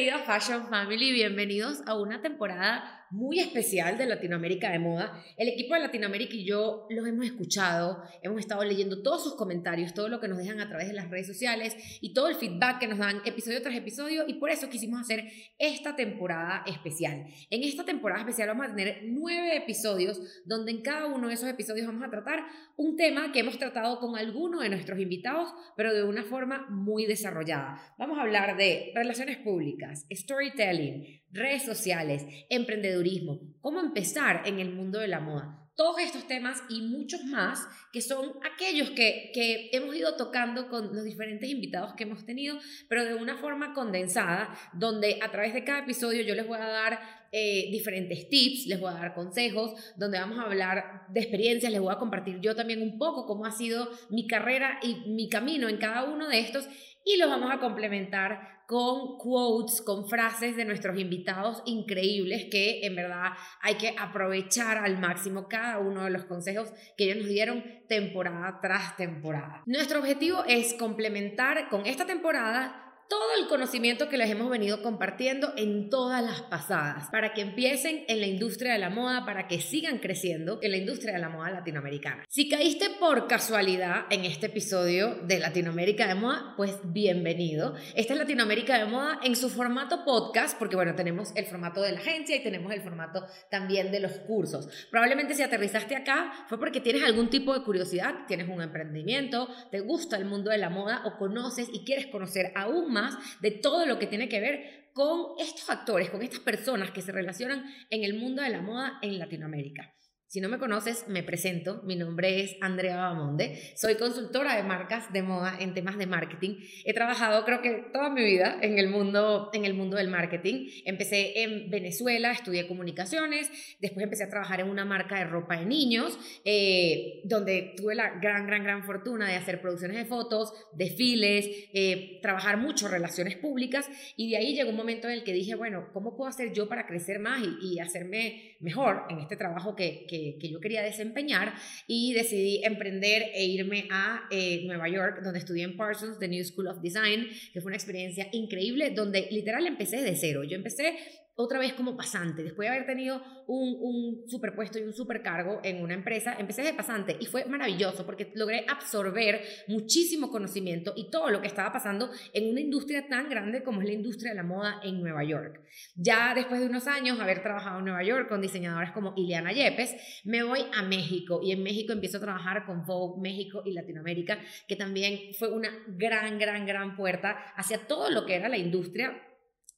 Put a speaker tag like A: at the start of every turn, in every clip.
A: Bienvenido a Fashion Family, bienvenidos a una temporada muy especial de Latinoamérica de moda. El equipo de Latinoamérica y yo los hemos escuchado, hemos estado leyendo todos sus comentarios, todo lo que nos dejan a través de las redes sociales y todo el feedback que nos dan episodio tras episodio y por eso quisimos hacer esta temporada especial. En esta temporada especial vamos a tener nueve episodios donde en cada uno de esos episodios vamos a tratar un tema que hemos tratado con alguno de nuestros invitados, pero de una forma muy desarrollada. Vamos a hablar de relaciones públicas, storytelling, redes sociales, emprendedurismo, cómo empezar en el mundo de la moda. Todos estos temas y muchos más que son aquellos que, que hemos ido tocando con los diferentes invitados que hemos tenido, pero de una forma condensada, donde a través de cada episodio yo les voy a dar eh, diferentes tips, les voy a dar consejos, donde vamos a hablar de experiencias, les voy a compartir yo también un poco cómo ha sido mi carrera y mi camino en cada uno de estos y los vamos a complementar con quotes, con frases de nuestros invitados increíbles que en verdad hay que aprovechar al máximo cada uno de los consejos que ellos nos dieron temporada tras temporada. Nuestro objetivo es complementar con esta temporada todo el conocimiento que les hemos venido compartiendo en todas las pasadas, para que empiecen en la industria de la moda, para que sigan creciendo en la industria de la moda latinoamericana. Si caíste por casualidad en este episodio de Latinoamérica de Moda, pues bienvenido. Esta es Latinoamérica de Moda en su formato podcast, porque bueno, tenemos el formato de la agencia y tenemos el formato también de los cursos. Probablemente si aterrizaste acá fue porque tienes algún tipo de curiosidad, tienes un emprendimiento, te gusta el mundo de la moda o conoces y quieres conocer aún más de todo lo que tiene que ver con estos actores, con estas personas que se relacionan en el mundo de la moda en Latinoamérica. Si no me conoces, me presento. Mi nombre es Andrea Bamonde. Soy consultora de marcas de moda en temas de marketing. He trabajado creo que toda mi vida en el mundo, en el mundo del marketing. Empecé en Venezuela, estudié comunicaciones. Después empecé a trabajar en una marca de ropa de niños, eh, donde tuve la gran, gran, gran fortuna de hacer producciones de fotos, desfiles, eh, trabajar mucho relaciones públicas. Y de ahí llegó un momento en el que dije, bueno, ¿cómo puedo hacer yo para crecer más y, y hacerme mejor en este trabajo que, que que, yo quería desempeñar y decidí emprender e irme a eh, Nueva York, donde estudié en Parsons, The New School of Design, que fue una experiencia increíble, donde literal empecé de cero. Yo empecé otra vez como pasante. Después de haber tenido un, un superpuesto y un supercargo en una empresa, empecé de pasante y fue maravilloso porque logré absorber muchísimo conocimiento y todo lo que estaba pasando en una industria tan grande como es la industria de la moda en Nueva York. Ya después de unos años haber trabajado en Nueva York con diseñadoras como Ileana Yepes, me voy a México y en México empiezo a trabajar con Vogue México y Latinoamérica, que también fue una gran, gran, gran puerta hacia todo lo que era la industria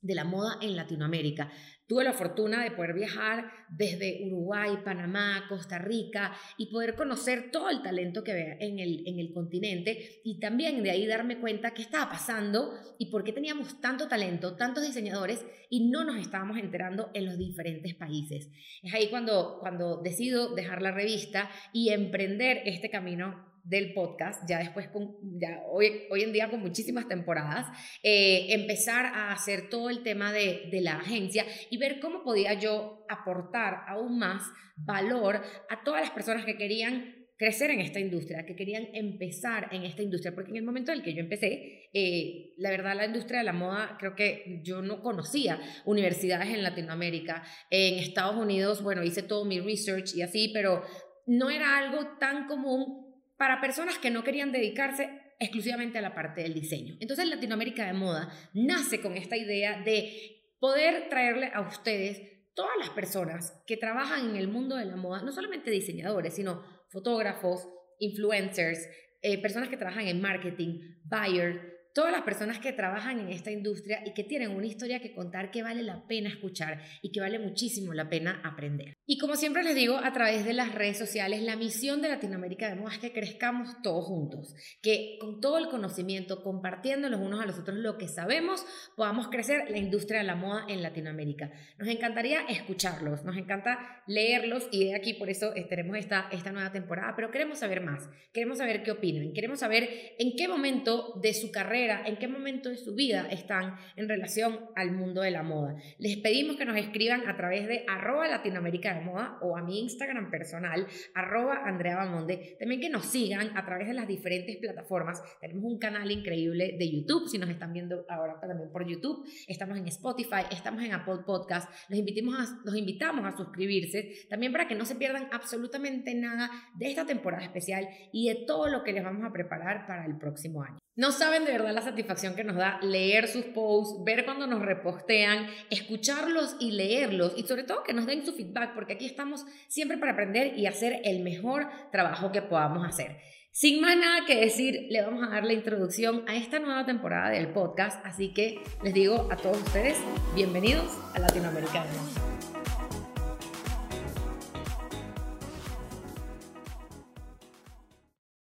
A: de la moda en Latinoamérica. Tuve la fortuna de poder viajar desde Uruguay, Panamá, Costa Rica y poder conocer todo el talento que había en el, en el continente y también de ahí darme cuenta qué estaba pasando y por qué teníamos tanto talento, tantos diseñadores y no nos estábamos enterando en los diferentes países. Es ahí cuando, cuando decido dejar la revista y emprender este camino del podcast, ya después, con, ya hoy, hoy en día con muchísimas temporadas, eh, empezar a hacer todo el tema de, de la agencia y ver cómo podía yo aportar aún más valor a todas las personas que querían crecer en esta industria, que querían empezar en esta industria, porque en el momento en el que yo empecé, eh, la verdad la industria de la moda, creo que yo no conocía universidades en Latinoamérica, en Estados Unidos, bueno, hice todo mi research y así, pero no era algo tan común para personas que no querían dedicarse exclusivamente a la parte del diseño. Entonces Latinoamérica de Moda nace con esta idea de poder traerle a ustedes todas las personas que trabajan en el mundo de la moda, no solamente diseñadores, sino fotógrafos, influencers, eh, personas que trabajan en marketing, buyers, todas las personas que trabajan en esta industria y que tienen una historia que contar que vale la pena escuchar y que vale muchísimo la pena aprender. Y como siempre les digo, a través de las redes sociales, la misión de Latinoamérica de Moda es que crezcamos todos juntos, que con todo el conocimiento, compartiendo los unos a los otros lo que sabemos, podamos crecer la industria de la moda en Latinoamérica. Nos encantaría escucharlos, nos encanta leerlos y de aquí por eso tenemos esta, esta nueva temporada, pero queremos saber más, queremos saber qué opinan, queremos saber en qué momento de su carrera en qué momento de su vida están en relación al mundo de la moda. Les pedimos que nos escriban a través de arroba Latinoamérica Moda o a mi Instagram personal, arroba Andrea Bamonde. También que nos sigan a través de las diferentes plataformas. Tenemos un canal increíble de YouTube, si nos están viendo ahora también por YouTube. Estamos en Spotify, estamos en Apple Podcast. Los invitamos a, los invitamos a suscribirse también para que no se pierdan absolutamente nada de esta temporada especial y de todo lo que les vamos a preparar para el próximo año. No saben de verdad la satisfacción que nos da leer sus posts, ver cuando nos repostean, escucharlos y leerlos y sobre todo que nos den su feedback porque aquí estamos siempre para aprender y hacer el mejor trabajo que podamos hacer. Sin más nada que decir, le vamos a dar la introducción a esta nueva temporada del podcast, así que les digo a todos ustedes, bienvenidos a Latinoamérica